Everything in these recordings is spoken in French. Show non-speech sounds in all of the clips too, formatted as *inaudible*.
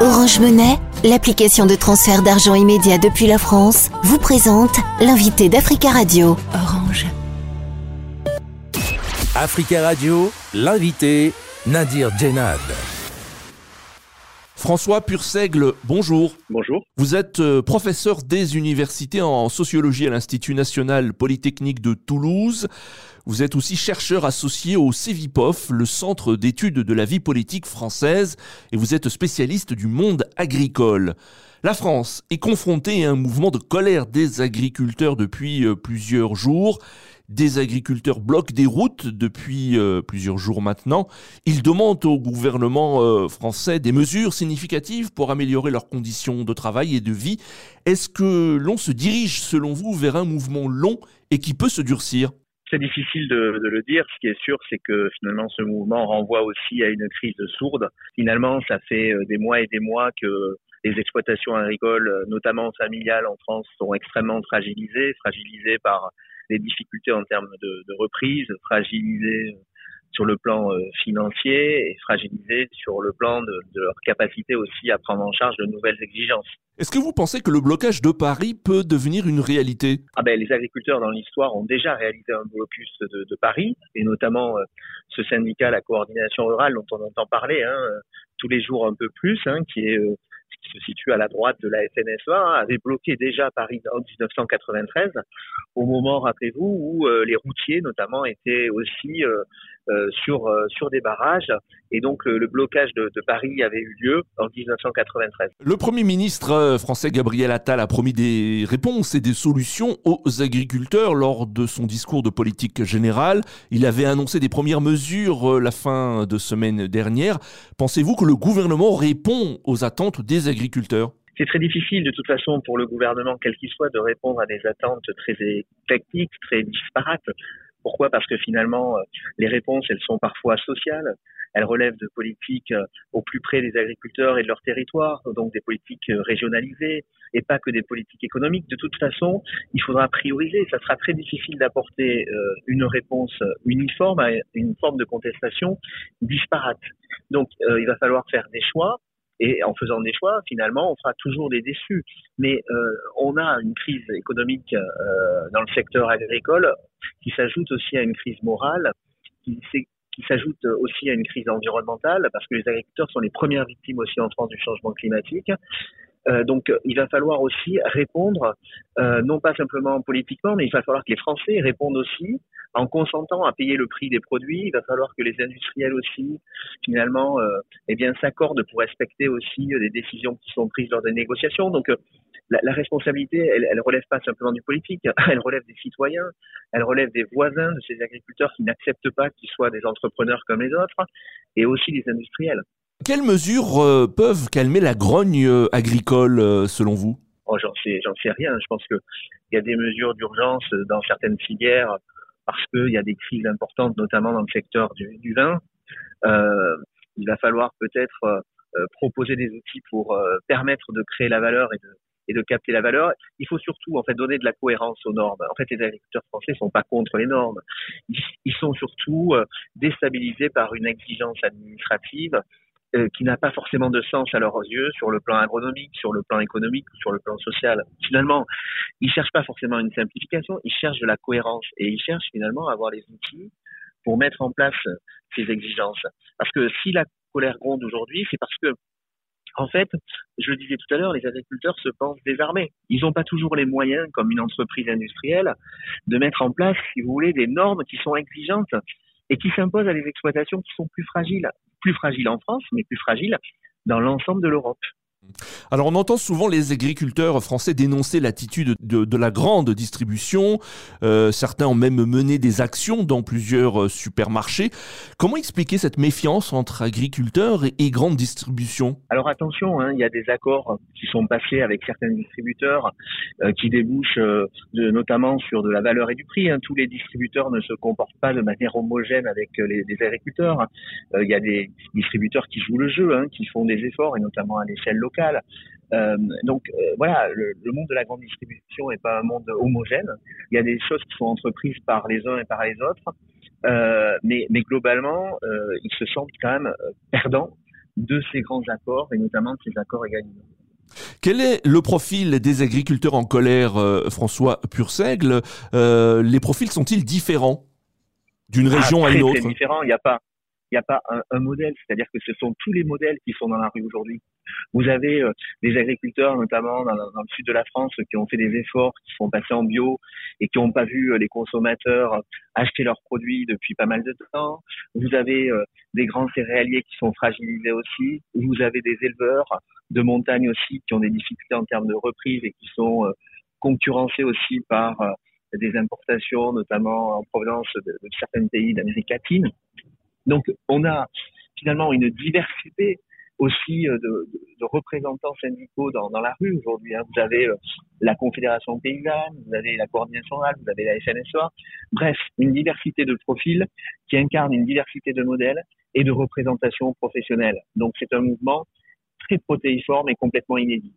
Orange Monnaie, l'application de transfert d'argent immédiat depuis la France, vous présente l'invité d'Africa Radio. Orange. Africa Radio, l'invité Nadir Djenad. François Pursègle, bonjour. Bonjour. Vous êtes euh, professeur des universités en sociologie à l'Institut national polytechnique de Toulouse. Vous êtes aussi chercheur associé au CEVIPOF, le centre d'études de la vie politique française, et vous êtes spécialiste du monde agricole. La France est confrontée à un mouvement de colère des agriculteurs depuis euh, plusieurs jours. Des agriculteurs bloquent des routes depuis euh, plusieurs jours maintenant. Ils demandent au gouvernement euh, français des mesures significatives pour améliorer leurs conditions de travail et de vie. Est-ce que l'on se dirige, selon vous, vers un mouvement long et qui peut se durcir? C'est difficile de, le dire. Ce qui est sûr, c'est que finalement, ce mouvement renvoie aussi à une crise sourde. Finalement, ça fait euh, des mois et des mois que les exploitations agricoles, notamment familiales en France, sont extrêmement fragilisées, fragilisées par des difficultés en termes de, de reprise, fragilisées sur le plan euh, financier et fragilisées sur le plan de, de, leur capacité aussi à prendre en charge de nouvelles exigences. Est-ce que vous pensez que le blocage de Paris peut devenir une réalité? Ah ben, Les agriculteurs dans l'histoire ont déjà réalisé un blocus de, de Paris, et notamment euh, ce syndicat, la coordination rurale, dont on entend parler hein, tous les jours un peu plus, hein, qui est euh, se situe à la droite de la hein, avait bloqué déjà Paris en 1993, au moment, rappelez-vous, où euh, les routiers notamment étaient aussi euh, sur sur des barrages, et donc le blocage de, de, Paris avait eu lieu en 1993. Le Premier ministre français Gabriel Attal a promis des réponses et des solutions aux agriculteurs lors de son discours de politique générale. Il avait annoncé des premières mesures la fin de semaine dernière. Pensez-vous que le gouvernement répond aux attentes des agriculteurs? C'est très difficile de toute façon pour le gouvernement, quel qu'il soit, de répondre à des attentes très éclectiques, très disparates. Pourquoi? Parce que finalement, les réponses, elles sont parfois sociales, elles relèvent de politiques au plus près des agriculteurs et de leur territoire, donc des politiques régionalisées, et pas que des politiques économiques. De toute façon, il faudra prioriser. Ça sera très difficile d'apporter une réponse uniforme à une forme de contestation disparate. Donc, il va falloir faire des choix et en faisant des choix, finalement, on fera toujours des déçus. Mais euh, on a une crise économique euh, dans le secteur agricole qui s'ajoute aussi à une crise morale, qui, qui s'ajoute aussi à une crise environnementale, parce que les agriculteurs sont les premières victimes aussi en France du changement climatique. Euh, donc, il va falloir aussi répondre, euh, non pas simplement politiquement, mais il va falloir que les Français répondent aussi en consentant à payer le prix des produits. Il va falloir que les industriels aussi, finalement, euh, eh bien, s'accordent pour respecter aussi des décisions qui sont prises lors des négociations. Donc, la, la, responsabilité, elle, elle relève pas simplement du politique, *laughs* elle relève des citoyens, elle relève des voisins de ces agriculteurs qui n'acceptent pas qu'ils soient des entrepreneurs comme les autres, et aussi des industriels. Quelles mesures euh, peuvent calmer la grogne euh, agricole euh, selon vous? Oh, J'en sais, sais rien. Je pense qu'il y a des mesures d'urgence dans certaines filières parce qu'il y a des crises importantes, notamment dans le secteur du, vin. Il va falloir peut-être proposer des outils pour permettre de créer la valeur et de, capter la valeur. Il faut surtout en fait donner de la cohérence aux normes. En fait, les agriculteurs français sont pas contre les normes. Ils, sont surtout déstabilisés par une exigence administrative qui n'a pas forcément de sens à leurs yeux sur le plan agronomique, sur le plan économique sur le plan social. Finalement, ils cherchent pas forcément une simplification, ils cherchent de la cohérence et ils cherchent finalement à avoir les outils pour mettre en place ces exigences. Parce que si la colère gronde aujourd'hui, c'est parce que en fait, je le disais tout à l'heure, les agriculteurs se pensent désarmés. Ils n'ont pas toujours les moyens, comme une entreprise industrielle, de mettre en place, si vous voulez, des normes qui sont exigeantes et qui s'imposent à des exploitations qui sont plus fragiles plus fragile en France, mais plus fragile dans l'ensemble de l'Europe. Alors on entend souvent les agriculteurs français dénoncer l'attitude de, la grande distribution. Euh, certains ont même mené des actions dans plusieurs euh, supermarchés. Comment expliquer cette méfiance entre agriculteurs et, grande distribution? Alors attention, hein, il y a des accords qui sont passés avec certains distributeurs euh, qui débouchent notamment sur de la valeur et du prix. Hein. Tous les distributeurs ne se comportent pas de manière homogène avec les, les agriculteurs. Il y a des distributeurs qui jouent le jeu, hein, qui font des efforts et notamment à l'échelle locale euh, donc euh, voilà, le, le, monde de la grande distribution n'est pas un monde homogène. Il y a des choses qui sont entreprises par les uns et par les autres, euh, mais, mais, globalement, ils se sentent quand même perdants de ces grands accords et notamment de ces accords égalisants. Quel est le profil des agriculteurs en colère, François Purseigle? Euh, Les profils sont-ils différents d'une ah, région à une autre? Très différents. Il n'y a pas, il n'y a pas un, modèle, c'est-à-dire que ce sont tous les modèles qui sont dans la rue aujourd'hui. Vous avez euh, des agriculteurs, notamment dans, le sud de la France, qui ont fait des efforts, qui sont passés en bio et qui n'ont pas vu euh, les consommateurs acheter leurs produits depuis pas mal de temps. Vous avez euh, des grands céréaliers qui sont fragilisés aussi. Vous avez des éleveurs de montagne aussi qui ont des difficultés en termes de reprise et qui sont concurrencés aussi par des importations, notamment en provenance de certains pays d'Amérique latine. Donc, on a finalement une diversité aussi euh, de, représentants syndicaux dans, la rue aujourd'hui. Hein. Vous avez euh, la Confédération paysanne, vous avez la coordination rurale, vous avez la FNSA. Bref, une diversité de profils qui incarne une diversité de modèles et de représentations professionnelles. Donc c'est un mouvement très protéiforme et complètement inédit.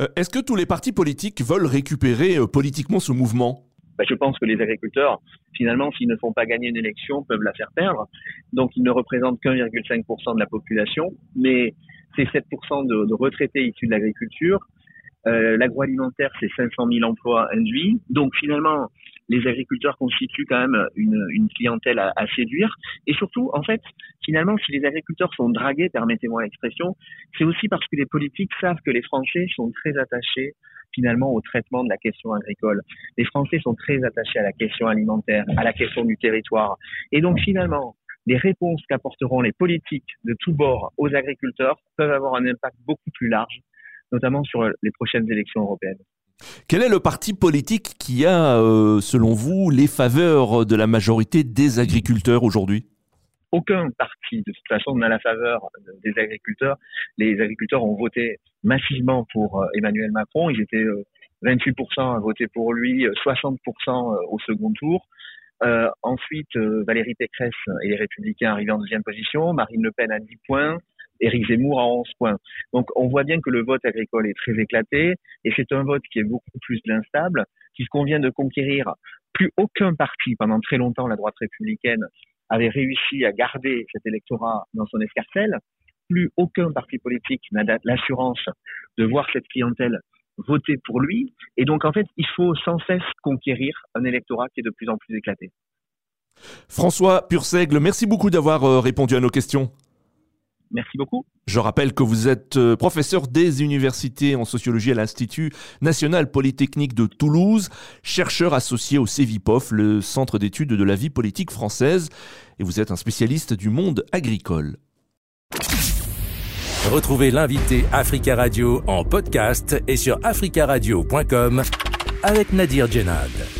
Euh, est-ce que tous les partis politiques veulent récupérer politiquement ce mouvement? Bah, je pense que les agriculteurs, finalement, s'ils ne font pas gagner une élection, peuvent la faire perdre. Donc, ils ne représentent qu'1,5% de la population, mais c'est 7% de, de, retraités issus de l'agriculture. Euh, L'agroalimentaire, c'est 500 000 emplois induits. Donc, finalement, les agriculteurs constituent quand même une, clientèle à, séduire. Et surtout, en fait, finalement, si les agriculteurs sont dragués, permettez-moi l'expression, c'est aussi parce que les politiques savent que les Français sont très attachés finalement au traitement de la question agricole. Les Français sont très attachés à la question alimentaire, à la question du territoire. Et donc finalement, les réponses qu'apporteront les politiques de tous bords aux agriculteurs peuvent avoir un impact beaucoup plus large, notamment sur les prochaines élections européennes. Quel est le parti politique qui a, euh, selon vous, les faveurs de la majorité des agriculteurs aujourd'hui? Aucun parti, de toute façon, n'a la faveur des agriculteurs. Les agriculteurs ont voté massivement pour euh, Emmanuel Macron. Ils étaient 28% euh, à voter pour lui, 60% euh, au second tour. Euh, ensuite, Valérie Pécresse et les Républicains arrivent en deuxième position, Marine Le Pen à 10 points, Éric Zemmour à 11 points. Donc on voit bien que le vote agricole est très éclaté et c'est un vote qui est beaucoup plus instable, puisqu'on vient de conquérir plus aucun parti pendant très longtemps, la droite républicaine, avait réussi à garder cet électorat dans son escarcelle. Plus aucun parti politique n'a l'assurance de voir cette clientèle voter pour lui. Et donc, en fait, il faut sans cesse conquérir un électorat qui est de plus en plus éclaté. François Purseigle, merci beaucoup d'avoir euh, répondu à nos questions. Merci beaucoup. Je rappelle que vous êtes euh, professeur des universités en sociologie à l'Institut national polytechnique de Toulouse, chercheur associé au CEVIPOF, le centre d'études de la vie politique française, et vous êtes un spécialiste du monde agricole. Retrouvez l'invité Africa Radio en podcast et sur africaradio.com avec Nadir Djenad.